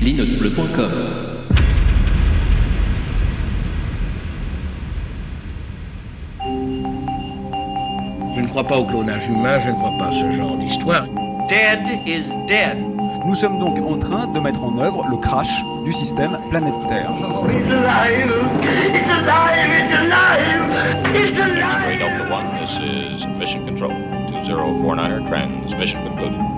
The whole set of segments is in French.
Linotesbleu.com Je ne crois pas au clonage humain, je ne crois pas à ce genre d'histoire. Dead is dead. Nous sommes donc en train de mettre en œuvre le crash du système planète Terre. It's alive! It's alive! It's alive! It's alive! Delta One, this is Mission Control. 2049er transmission concluded.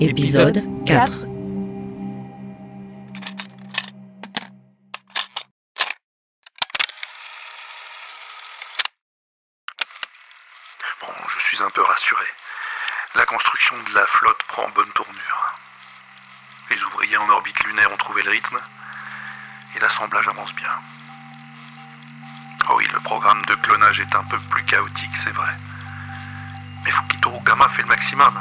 épisode 4. Bon, je suis un peu rassuré. La construction de la flotte prend bonne tournure. Les ouvriers en orbite lunaire ont trouvé le rythme et l'assemblage avance bien. Oh oui, le programme de clonage est un peu plus chaotique, c'est vrai. Mais Fukitoru Kama fait le maximum,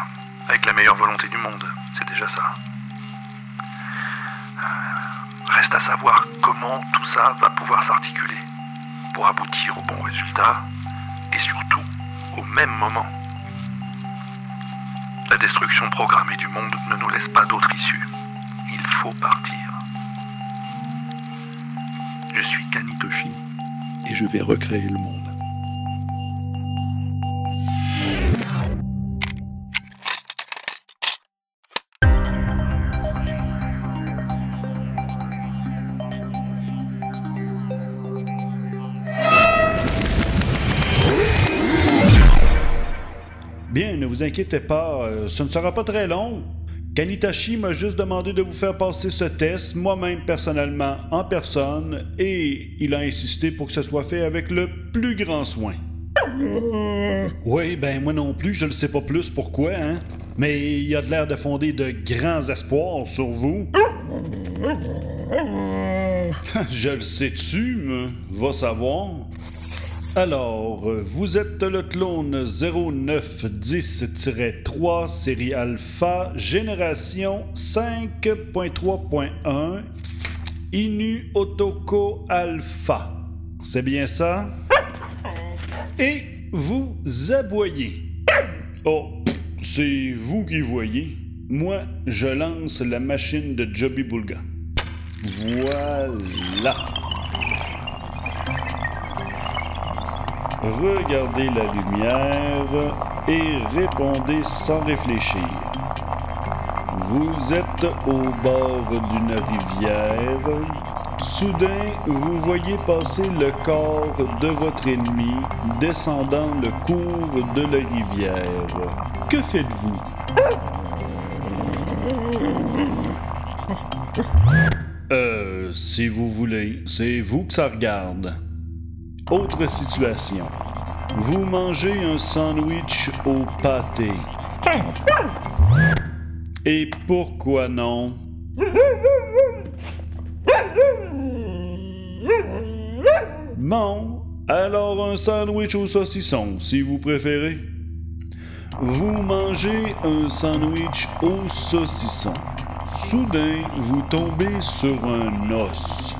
avec la meilleure volonté du monde, c'est déjà ça. Reste à savoir comment tout ça va pouvoir s'articuler pour aboutir au bon résultat et surtout au même moment. La destruction programmée du monde ne nous laisse pas d'autre issue. Il faut partir. Je suis Kanitoshi et je vais recréer le monde. Bien, ne vous inquiétez pas, euh, ce ne sera pas très long. Kanitashi m'a juste demandé de vous faire passer ce test, moi-même personnellement, en personne, et il a insisté pour que ce soit fait avec le plus grand soin. Oui, ben moi non plus, je ne sais pas plus pourquoi, hein. Mais il a de l'air de fonder de grands espoirs sur vous. je le sais-tu, me? va savoir. Alors, vous êtes le clone 0910-3 série Alpha, génération 5.3.1, Inu Otoko Alpha. C'est bien ça? Et vous aboyez. Oh, c'est vous qui voyez. Moi, je lance la machine de Joby Bulga. Voilà. Regardez la lumière et répondez sans réfléchir. Vous êtes au bord d'une rivière. Soudain, vous voyez passer le corps de votre ennemi descendant le cours de la rivière. Que faites-vous? Euh, si vous voulez, c'est vous que ça regarde. Autre situation. Vous mangez un sandwich au pâté. Et pourquoi non? Bon, alors un sandwich au saucisson, si vous préférez. Vous mangez un sandwich au saucisson. Soudain, vous tombez sur un os.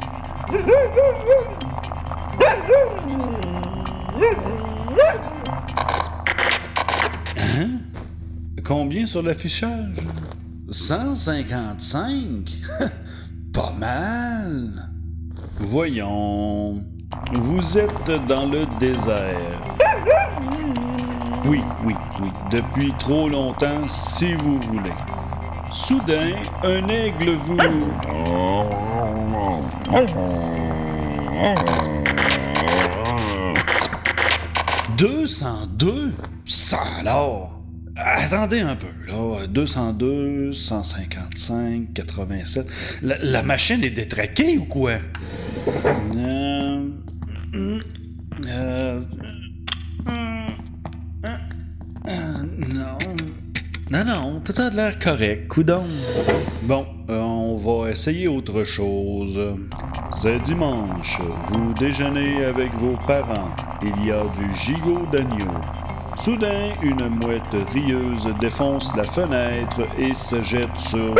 Hein? Combien sur l'affichage? 155? Pas mal. Voyons. Vous êtes dans le désert. Oui, oui, oui. Depuis trop longtemps, si vous voulez. Soudain, un aigle vous... 202? Ça alors? Attendez un peu, là. 202, 155, 87. La, la machine est détraquée ou quoi? Euh, euh, euh, non. Non, tout a l'air correct. Coudon. Bon, euh, on on va essayer autre chose. C'est dimanche. Vous déjeunez avec vos parents. Il y a du gigot d'agneau. Soudain, une mouette rieuse défonce la fenêtre et se jette sur...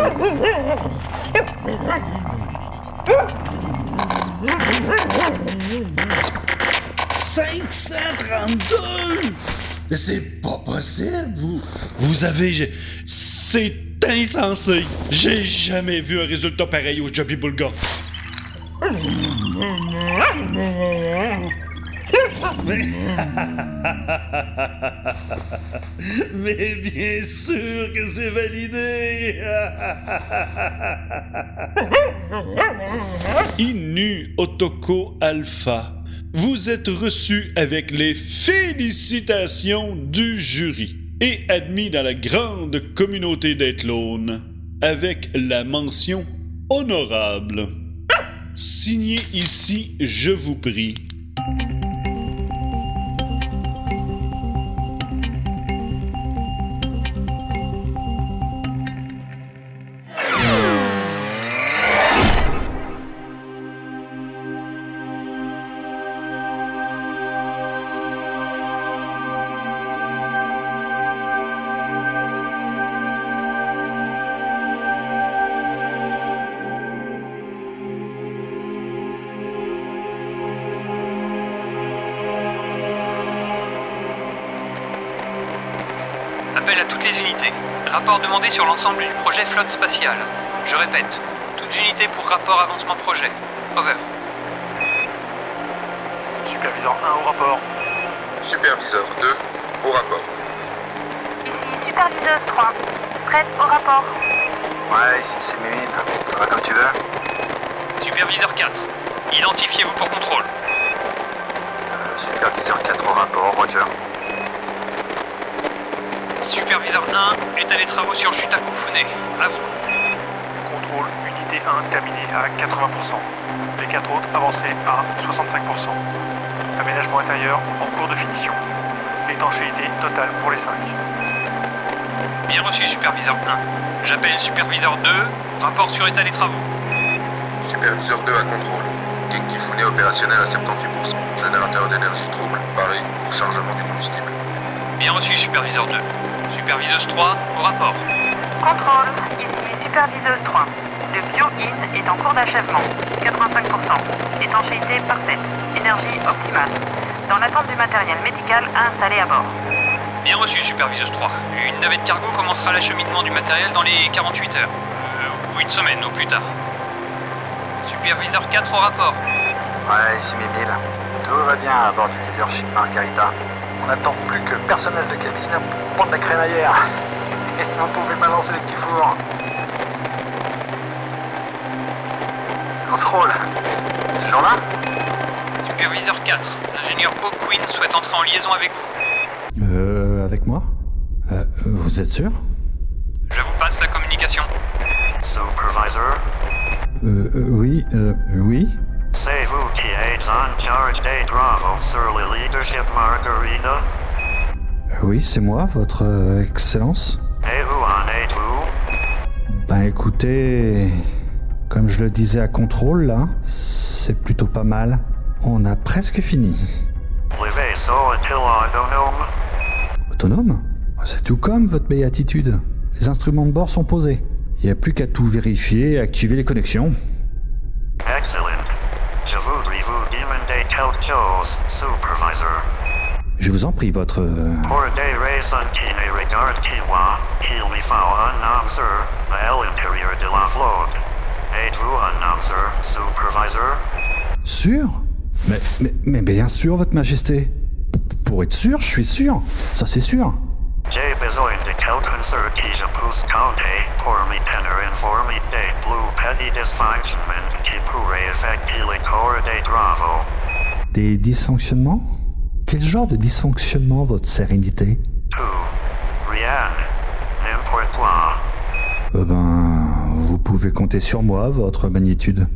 532 Mais c'est pas possible! Vous, vous avez... C'est insensé! J'ai jamais vu un résultat pareil au Joby Bulga. Mais... Mais bien sûr que c'est validé! Inu Otoko Alpha, vous êtes reçu avec les félicitations du jury et admis dans la grande communauté des avec la mention honorable. Signé ici, je vous prie. Appel à toutes les unités. Rapport demandé sur l'ensemble du projet flotte spatiale. Je répète, toutes unités pour rapport avancement projet. Over. Superviseur 1 au rapport. Superviseur 2 au rapport. Ici superviseuse 3. Prête au rapport. Ouais, ici c'est Mimine. Ça va comme tu veux Superviseur 4. Identifiez-vous pour contrôle. Euh, superviseur 4 au rapport, Roger. Superviseur 1, état des travaux sur Jutakufune. À vous. Contrôle, unité 1 terminé à 80%. Les 4 autres avancés à 65%. Aménagement intérieur en cours de finition. Étanchéité totale pour les 5. Bien reçu, superviseur 1. J'appelle superviseur 2, rapport sur état des travaux. Superviseur 2 à contrôle. Kinkifune opérationnel à 78%. Générateur d'énergie trouble, Paris, pour chargement du combustible. Bien reçu, superviseur 2. Superviseuse 3, au rapport. Contrôle, ici superviseuse 3. Le bio-in est en cours d'achèvement, 85%. Étanchéité parfaite, énergie optimale. Dans l'attente du matériel médical à installer à bord. Bien reçu, superviseuse 3. Une navette cargo commencera l'acheminement du matériel dans les 48 heures. Euh, ou une semaine, au plus tard. Superviseur 4 au rapport. Ouais, ici Mimile. Tout va bien à bord du leadership Margarita. On n'attend plus que le personnel de cabine pour prendre la crémaillère. Vous pouvez balancer les petits fours. Contrôle. Ce genre-là Superviseur 4. L'ingénieur O'Quinn souhaite entrer en liaison avec vous. Euh, avec moi euh, Vous êtes sûr Je vous passe la communication. Supervisor Euh, euh oui, euh, oui charge sur le leadership Margarita Oui, c'est moi, votre euh, excellence. Et où en êtes-vous Ben écoutez, comme je le disais à contrôle là, c'est plutôt pas mal. On a presque fini. Le vaisseau est-il autonome? Autonome? C'est tout comme votre béatitude. Les instruments de bord sont posés. Il n'y a plus qu'à tout vérifier et activer les connexions. Excellent. Je voudrais vous demander quelque chose, Supervisor. Je vous en prie, votre... Pour des raisons qui ne regardent que moi, il me faut un officer à l'intérieur de la flotte. Êtes-vous un officer, Supervisor? Sûr? Mais, mais, mais bien sûr, votre majesté. Pour être sûr, je suis sûr. Ça, c'est sûr. J'ai besoin de quelqu'un sur qui je puisse compter pour me tenir informé des plus petits dysfonctionnements qui pourraient affecter le cours des travaux. Des dysfonctionnements? Quel genre de dysfonctionnement, votre sérénité? Tout. Rien. N'importe quoi. Euh ben, vous pouvez compter sur moi, votre magnitude.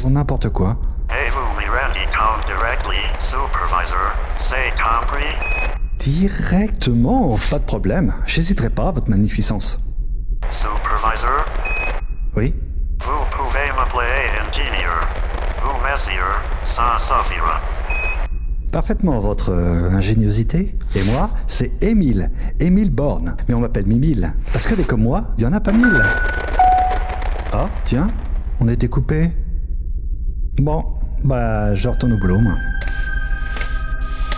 Pour n'importe quoi. Et vous me rendez compte directly, Supervisor. C'est compris? Directement, pas de problème. J'hésiterai pas, votre magnificence. Supervisor? Oui? Vous Play Engineer. Ou Messier, sans Sophia. Parfaitement votre euh, ingéniosité. Et moi, c'est Émile. Émile Borne. Mais on m'appelle Mimile. Parce que des comme moi, il y en a pas mille. Ah, tiens, on a été coupé. Bon, bah, je retourne au boulot, moi.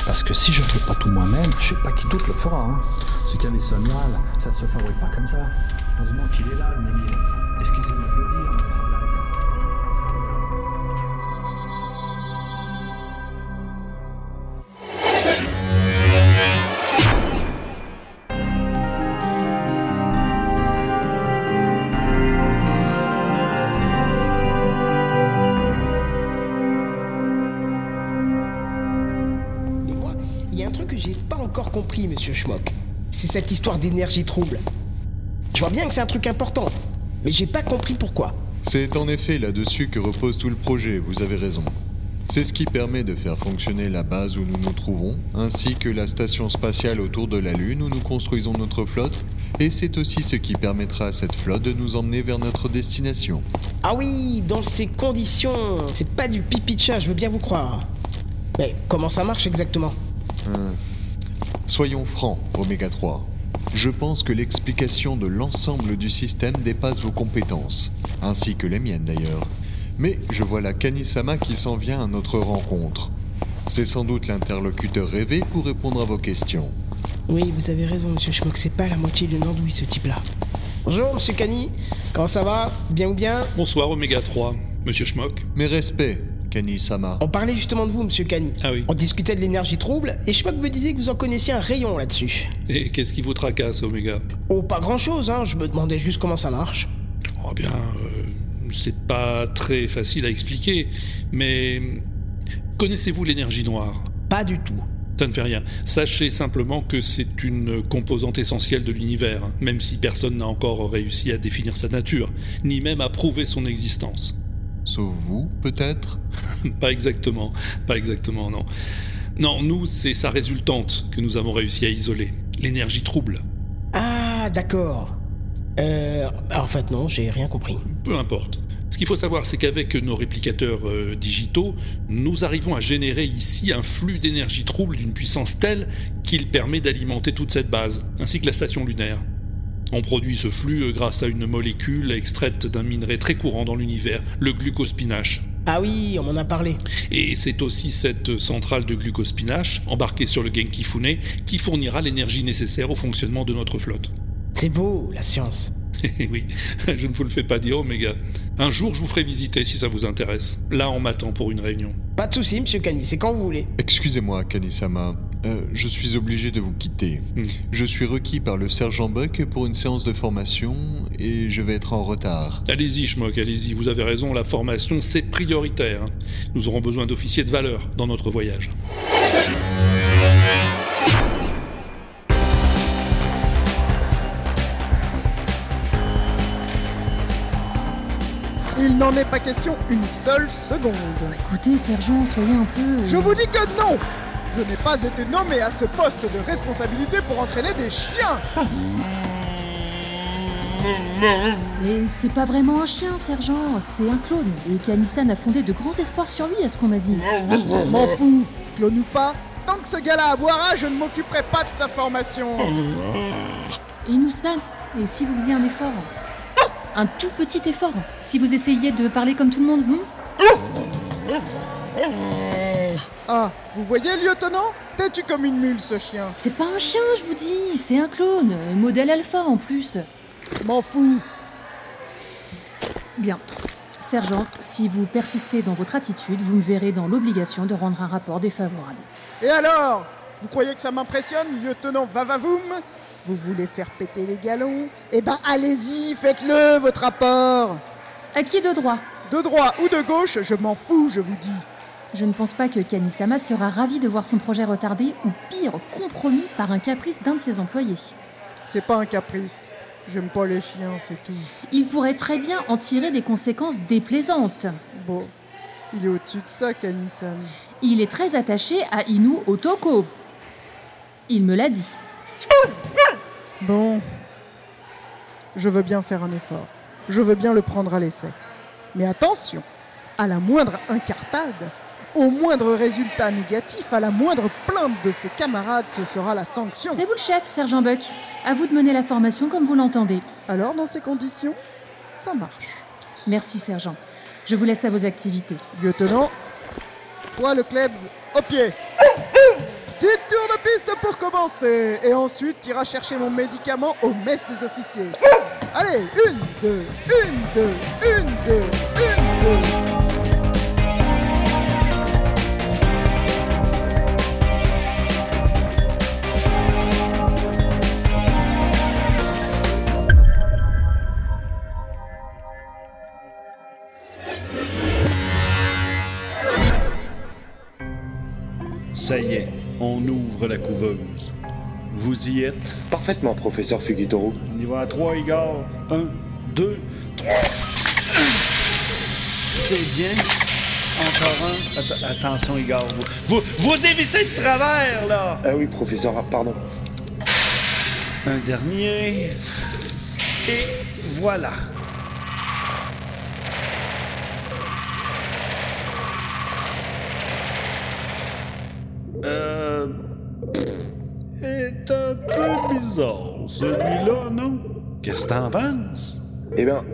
Parce que si je fais pas tout moi-même, je sais pas qui d'autre le fera. Hein. Ce cavesson là, ça se fabrique pas comme ça. Heureusement qu'il est là, le. Excusez-moi de le dire, mais ça compris, monsieur Schmock. C'est cette histoire d'énergie trouble. Je vois bien que c'est un truc important, mais j'ai pas compris pourquoi. C'est en effet là-dessus que repose tout le projet, vous avez raison. C'est ce qui permet de faire fonctionner la base où nous nous trouvons, ainsi que la station spatiale autour de la Lune où nous construisons notre flotte, et c'est aussi ce qui permettra à cette flotte de nous emmener vers notre destination. Ah oui, dans ces conditions, c'est pas du pipi de chat, je veux bien vous croire. Mais comment ça marche exactement? Hein. Soyons francs, Oméga 3. Je pense que l'explication de l'ensemble du système dépasse vos compétences, ainsi que les miennes d'ailleurs. Mais je vois la Kanisama qui s'en vient à notre rencontre. C'est sans doute l'interlocuteur rêvé pour répondre à vos questions. Oui, vous avez raison, monsieur Schmock, c'est pas la moitié d'une andouille, ce type-là. Bonjour, monsieur Kani. Comment ça va? Bien ou bien? Bonsoir Oméga 3, monsieur Schmock. Mes respects, On parlait justement de vous, monsieur Kani. Ah oui. On discutait de l'énergie trouble, et Schmock me disait que vous en connaissiez un rayon là-dessus. Et qu'est-ce qui vous tracasse, Oméga Oh, pas grand-chose, hein, je me demandais juste comment ça marche. Oh bien, euh, c'est pas très facile à expliquer, mais connaissez-vous l'énergie noire? Pas du tout. Ça ne fait rien. Sachez simplement que c'est une composante essentielle de l'univers, même si personne n'a encore réussi à définir sa nature, ni même à prouver son existence. Sauf vous, peut-être Pas exactement, pas exactement, non. Non, nous, c'est sa résultante que nous avons réussi à isoler, l'énergie trouble. Ah, d'accord. Euh. En fait, non, j'ai rien compris. Peu importe. Ce qu'il faut savoir, c'est qu'avec nos réplicateurs euh, digitaux, nous arrivons à générer ici un flux d'énergie trouble d'une puissance telle qu'il permet d'alimenter toute cette base, ainsi que la station lunaire. On produit ce flux euh, grâce à une molécule extraite d'un minerai très courant dans l'univers, le glucospinache. Ah oui, on m'en a parlé. Et c'est aussi cette centrale de glucospinache, embarquée sur le Genkifune, qui fournira l'énergie nécessaire au fonctionnement de notre flotte. C'est beau, la science. oui, je ne vous le fais pas dire, Oméga. Un jour, je vous ferai visiter si ça vous intéresse. Là, on m'attend pour une réunion. Pas de soucis, monsieur Kani, c'est quand vous voulez. Excusez-moi, Kanisama. Euh, je suis obligé de vous quitter. Je suis requis par le sergent Buck pour une séance de formation et je vais être en retard. Allez-y, Schmock, allez-y, vous avez raison, la formation, c'est prioritaire. hein. Nous aurons besoin d'officiers de valeur dans notre voyage. Il n'en est pas question une seule seconde. Écoutez, sergent, soyez un peu. Je vous dis que non Je n'ai pas été nommé à ce poste de responsabilité pour entraîner des chiens. Mais c'est pas vraiment un chien, sergent, c'est un clone. Et Kanisan a fondé de grands espoirs sur lui, à ce qu'on m'a dit. M'en fous. Clone ou pas, tant que ce gars-là boira, je ne m'occuperai pas de sa formation. Et Noustan, et si vous faisiez un effort? Un tout petit effort Si vous essayiez de parler comme tout le monde, hmm Ah, vous voyez, lieutenant? Têtu comme une mule, ce chien. C'est pas un chien, je vous dis, c'est un clone, modèle alpha en plus. M'en fous. Bien. Sergent, si vous persistez dans votre attitude, vous me verrez dans l'obligation de rendre un rapport défavorable. Et alors? Vous croyez que ça m'impressionne, lieutenant Vavavoum? Vous voulez faire péter les galons? Eh ben allez-y, faites-le, votre rapport. À qui de droit? De droit ou de gauche, je m'en fous, je vous dis. Je ne pense pas que Kanisama sera ravi de voir son projet retardé ou pire, compromis par un caprice d'un de ses employés. C'est pas un caprice. J'aime pas les chiens, c'est tout. Il pourrait très bien en tirer des conséquences déplaisantes. Bon, il est au-dessus de ça, Kanisan. Il est très attaché à Inu Otoko. Il me l'a dit. Bon. Je veux bien faire un effort. Je veux bien le prendre à l'essai. Mais attention, à la moindre incartade, au moindre résultat négatif, à la moindre plainte de ses camarades, ce sera la sanction. C'est vous le chef, sergent Buck. À vous de mener la formation comme vous l'entendez. Alors, dans ces conditions, ça marche. Merci, sergent. Je vous laisse à vos activités. Lieutenant, toi le Klebs, au pied. Petite tour de piste pour commencer. Et ensuite, tu iras chercher mon médicament au mess des officiers. Allez, une, deux, une, deux, une, deux, une, deux. Ça y est, on ouvre la couveuse. Vous y êtes? Parfaitement, professeur Fugitoro. On y va à trois, Igor. Un, deux, trois. C'est bien. Encore un. Attention, Igor. Vous, vous, vous dévissez de travers, là! Ah oui, professeur, ah, pardon. Un dernier. Et voilà. Euh. Est un peu bizarre, celui-là, non? Qu'est-ce que t'en penses? Eh bien,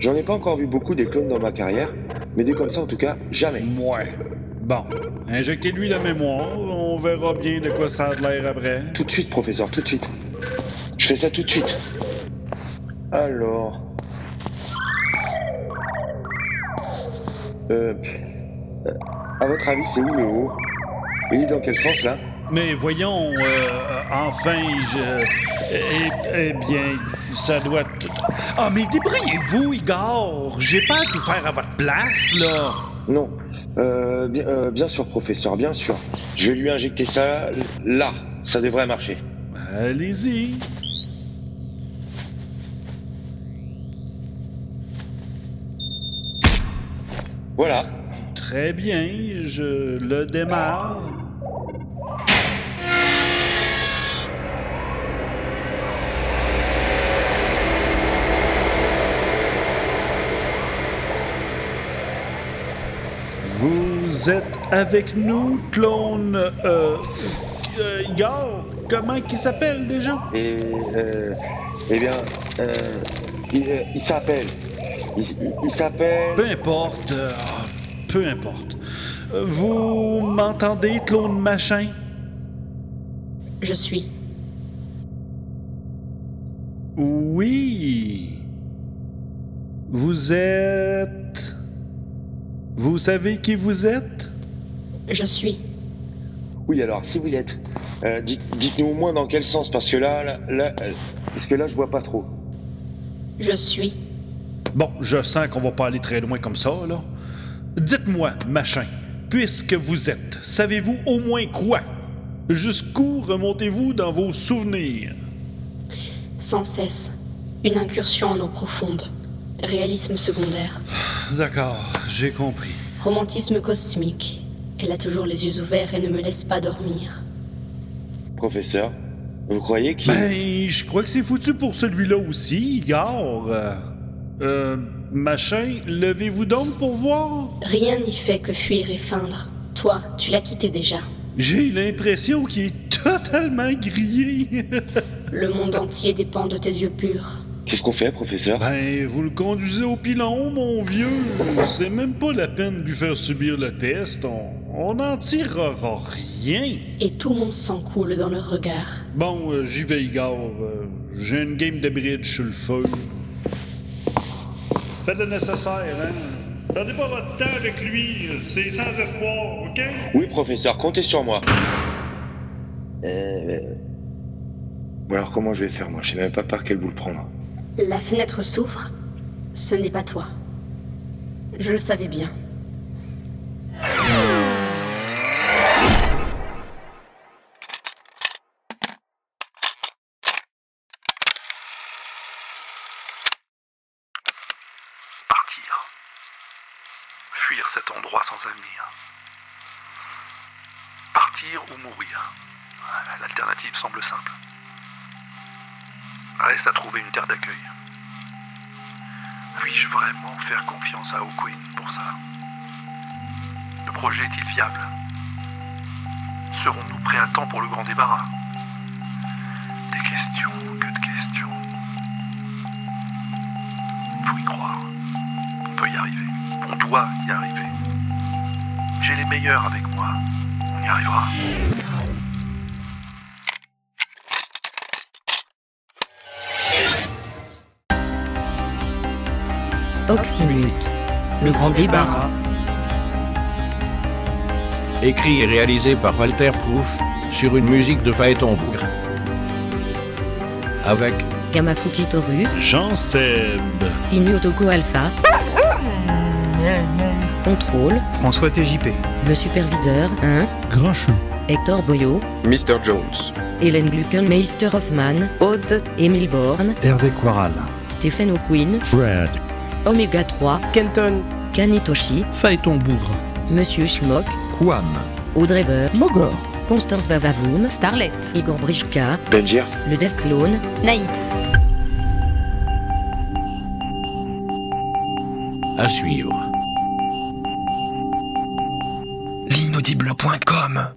j'en ai pas encore vu beaucoup des clones dans ma carrière, mais des comme ça, en tout cas, jamais. Ouais. Bon, injectez-lui la mémoire, on verra bien de quoi ça a l'air après. Tout de suite, professeur, tout de suite. Je fais ça tout de suite. Alors. Euh. euh, À votre avis, c'est où le haut? Il est dans quel sens là? Mais voyons, euh, enfin, je. Eh, eh bien, ça doit. Ah, mais débrouillez-vous, Igor! J'ai pas à tout faire à votre place, là! Non. Euh, bien, euh, bien sûr, professeur, bien sûr. Je vais lui injecter ça là. Ça devrait marcher. Allez-y. Voilà. Très bien, je le démarre. Vous êtes avec nous, clone. Euh, euh, comment il s'appelle déjà? Et. Euh, eh bien. Euh, il euh, il s'appelle. Il, il- il s'appelle. Peu importe. euh, peu importe. Vous m'entendez, clone machin? Je suis. Oui. Vous êtes. Vous savez qui vous êtes? Je suis. Oui, alors, si vous êtes. euh, dites- Dites-nous au moins dans quel sens, parce que là, là, là, parce que là, je vois pas trop. Je suis. Bon, je sens qu'on va pas aller très loin comme ça, là. Dites-moi, machin, puisque vous êtes, savez-vous au moins quoi? Jusqu'où remontez-vous dans vos souvenirs? Sans cesse. Une incursion en eau profonde. Réalisme secondaire. D'accord, j'ai compris. Romantisme cosmique. Elle a toujours les yeux ouverts et ne me laisse pas dormir. Professeur, vous croyez qu'il. Ben, je crois que c'est foutu pour celui-là aussi, Igor. Euh, euh, machin, levez-vous donc pour voir. Rien n'y fait que fuir et feindre. Toi, tu l'as quitté déjà. J'ai l'impression qu'il est totalement grillé. Le monde entier dépend de tes yeux purs. Qu'est-ce qu'on fait, professeur? Ben, vous le conduisez au pilon, mon vieux. C'est même pas la peine de lui faire subir le test. On on n'en tirera rien. Et tout mon sang coule dans leur regard. Bon, euh, j'y vais, Igor. Euh, J'ai une game de bridge sur le feu. Faites le nécessaire, hein. Perdez pas votre temps avec lui. C'est sans espoir, OK? Oui, professeur, comptez sur moi. Euh. Bon, alors, comment je vais faire, moi? Je sais même pas par quel bout le prendre. La fenêtre s'ouvre. Ce n'est pas toi. Je le savais bien. Partir. Fuir cet endroit sans avenir. Partir ou mourir. L'alternative semble simple. Reste à trouver une terre d'accueil. Puis-je vraiment faire confiance à O'Quinn pour ça? Le projet est-il viable Serons-nous prêts à temps pour le grand débarras? Des questions, que de questions. Il faut y croire. On peut y arriver. On doit y arriver. J'ai les meilleurs avec moi. On y arrivera. Oxymute. Le grand débarras. Écrit et réalisé par Walter Proof sur une musique de Phaéton Bougre. Avec Kamafuki Toru. Jean Seb. Inyotoko Alpha. Contrôle. François TJP. Le superviseur 1. Grincheux. Hector Boyo. Mr. Jones. Hélène Gluckenmeister Hoffman. Aude. Émile Born. Hervé Quaral. Stephen O'Quinn. Fred. Oméga 3. Kenton. Kanitoshi. Phaéton Bougre. Monsieur Schmock. Quam. Audrey. Mogor. Constance Vavavoum. Starlet. Igor Brichka. Benjir. Le Dev Clone. Naïd. à suivre. L'inaudible.com